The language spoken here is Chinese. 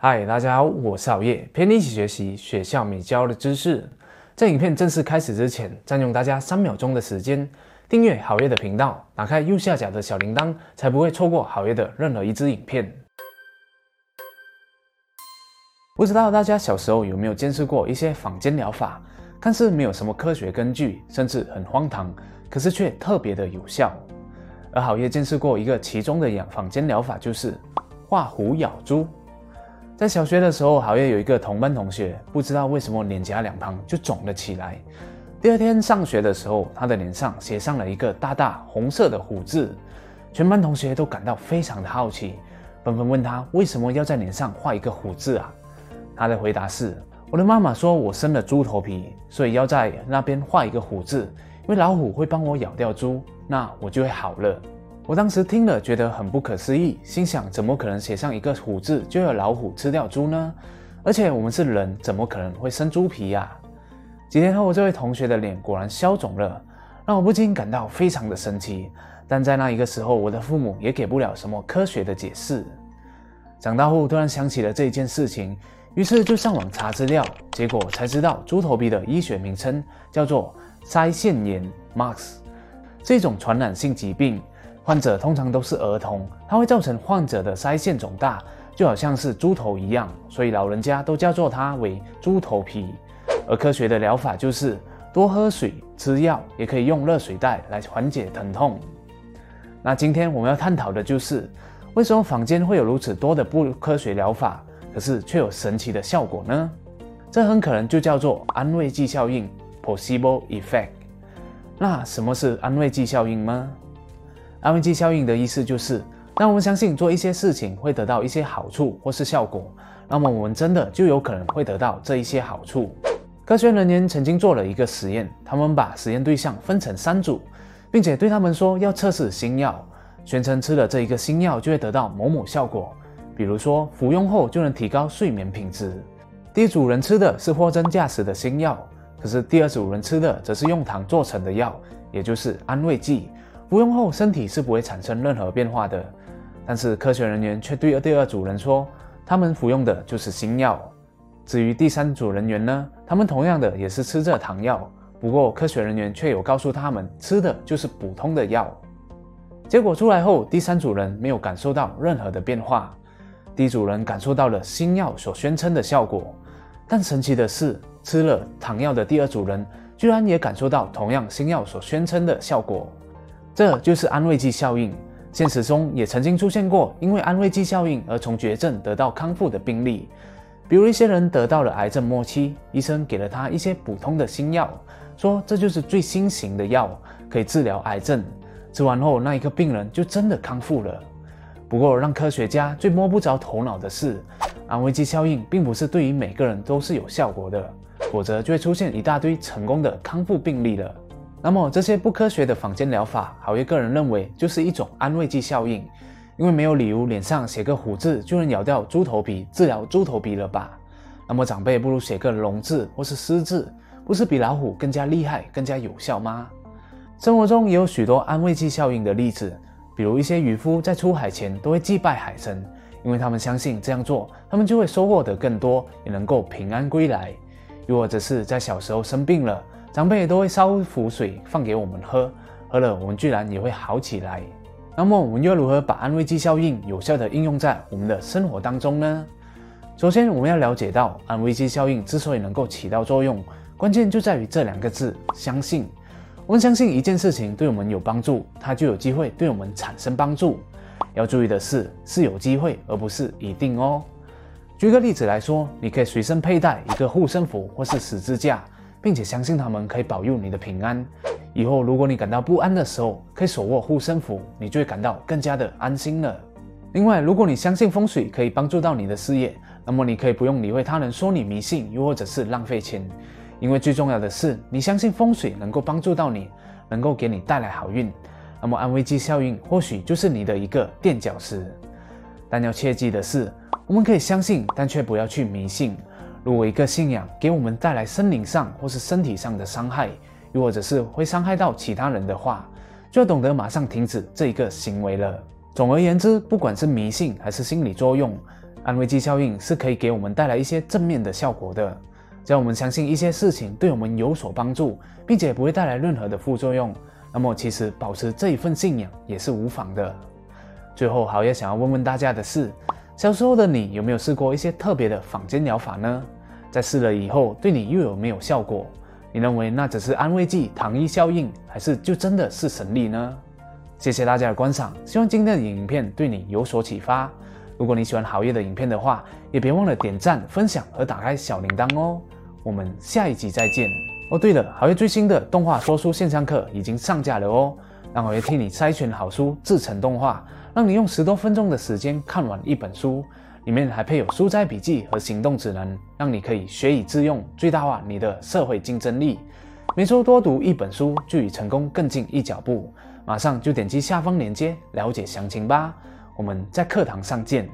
嗨，大家好，我是熬夜，陪你一起学习学校没教的知识。在影片正式开始之前，占用大家三秒钟的时间，订阅好夜的频道，打开右下角的小铃铛，才不会错过好夜的任何一支影片。不知道大家小时候有没有见识过一些坊间疗法，看似没有什么科学根据，甚至很荒唐，可是却特别的有效。而好夜见识过一个其中的养坊间疗法，就是画虎咬猪。在小学的时候，好像有一个同班同学，不知道为什么脸颊两旁就肿了起来。第二天上学的时候，他的脸上写上了一个大大红色的虎字，全班同学都感到非常的好奇，纷纷问他为什么要在脸上画一个虎字啊？他的回答是：我的妈妈说我生了猪头皮，所以要在那边画一个虎字，因为老虎会帮我咬掉猪，那我就会好了。我当时听了，觉得很不可思议，心想：怎么可能写上一个虎字就有老虎吃掉猪呢？而且我们是人，怎么可能会生猪皮呀？几天后，这位同学的脸果然消肿了，让我不禁感到非常的神奇。但在那一个时候，我的父母也给不了什么科学的解释。长大后，突然想起了这一件事情，于是就上网查资料，结果才知道猪头皮的医学名称叫做腮腺炎 （MAX），是一种传染性疾病。患者通常都是儿童，它会造成患者的腮腺肿大，就好像是猪头一样，所以老人家都叫做它为猪头皮。而科学的疗法就是多喝水、吃药，也可以用热水袋来缓解疼痛。那今天我们要探讨的就是，为什么坊间会有如此多的不科学疗法，可是却有神奇的效果呢？这很可能就叫做安慰剂效应 （placebo effect）。那什么是安慰剂效应吗？安慰剂效应的意思就是，让我们相信做一些事情会得到一些好处或是效果，那么我们真的就有可能会得到这一些好处。科学人员曾经做了一个实验，他们把实验对象分成三组，并且对他们说要测试新药，宣称吃了这一个新药就会得到某某效果，比如说服用后就能提高睡眠品质。第一组人吃的是货真价实的新药，可是第二组人吃的则是用糖做成的药，也就是安慰剂。服用后，身体是不会产生任何变化的。但是科学人员却对第二组人说，他们服用的就是新药。至于第三组人员呢？他们同样的也是吃着糖药，不过科学人员却有告诉他们，吃的就是普通的药。结果出来后，第三组人没有感受到任何的变化，第一组人感受到了新药所宣称的效果。但神奇的是，吃了糖药的第二组人居然也感受到同样新药所宣称的效果。这就是安慰剂效应。现实中也曾经出现过因为安慰剂效应而从绝症得到康复的病例，比如一些人得到了癌症末期，医生给了他一些普通的新药，说这就是最新型的药，可以治疗癌症。吃完后，那一个病人就真的康复了。不过，让科学家最摸不着头脑的是，安慰剂效应并不是对于每个人都是有效果的，否则就会出现一大堆成功的康复病例了。那么这些不科学的坊间疗法，好业个人认为就是一种安慰剂效应，因为没有理由脸上写个虎字就能咬掉猪头皮治疗猪头皮了吧？那么长辈不如写个龙字或是狮字，不是比老虎更加厉害、更加有效吗？生活中也有许多安慰剂效应的例子，比如一些渔夫在出海前都会祭拜海神，因为他们相信这样做，他们就会收获得更多，也能够平安归来。又或者是在小时候生病了。长辈都会烧符水放给我们喝，喝了我们居然也会好起来。那么我们又如何把安慰剂效应有效的应用在我们的生活当中呢？首先，我们要了解到安慰剂效应之所以能够起到作用，关键就在于这两个字：相信。我们相信一件事情对我们有帮助，它就有机会对我们产生帮助。要注意的是，是有机会，而不是一定哦。举个例子来说，你可以随身佩戴一个护身符或是十字架。并且相信他们可以保佑你的平安。以后如果你感到不安的时候，可以手握护身符，你就会感到更加的安心了。另外，如果你相信风水可以帮助到你的事业，那么你可以不用理会他人说你迷信，又或者是浪费钱，因为最重要的是你相信风水能够帮助到你，能够给你带来好运。那么安慰剂效应或许就是你的一个垫脚石。但要切记的是，我们可以相信，但却不要去迷信。如果一个信仰给我们带来心灵上或是身体上的伤害，又或者是会伤害到其他人的话，就要懂得马上停止这一个行为了。总而言之，不管是迷信还是心理作用，安慰剂效应是可以给我们带来一些正面的效果的。只要我们相信一些事情对我们有所帮助，并且不会带来任何的副作用，那么其实保持这一份信仰也是无妨的。最后，好爷想要问问大家的是：小时候的你有没有试过一些特别的坊间疗法呢？在试了以后，对你又有没有效果？你认为那只是安慰剂、糖衣效应，还是就真的是神力呢？谢谢大家的观赏，希望今天的影片对你有所启发。如果你喜欢好业的影片的话，也别忘了点赞、分享和打开小铃铛哦。我们下一集再见哦。对了，好业最新的动画说书线上课已经上架了哦，让好业替你筛选好书，制成动画，让你用十多分钟的时间看完一本书。里面还配有书斋笔记和行动指南，让你可以学以致用，最大化你的社会竞争力。每周多读一本书，就与成功更近一脚步。马上就点击下方链接了解详情吧。我们在课堂上见。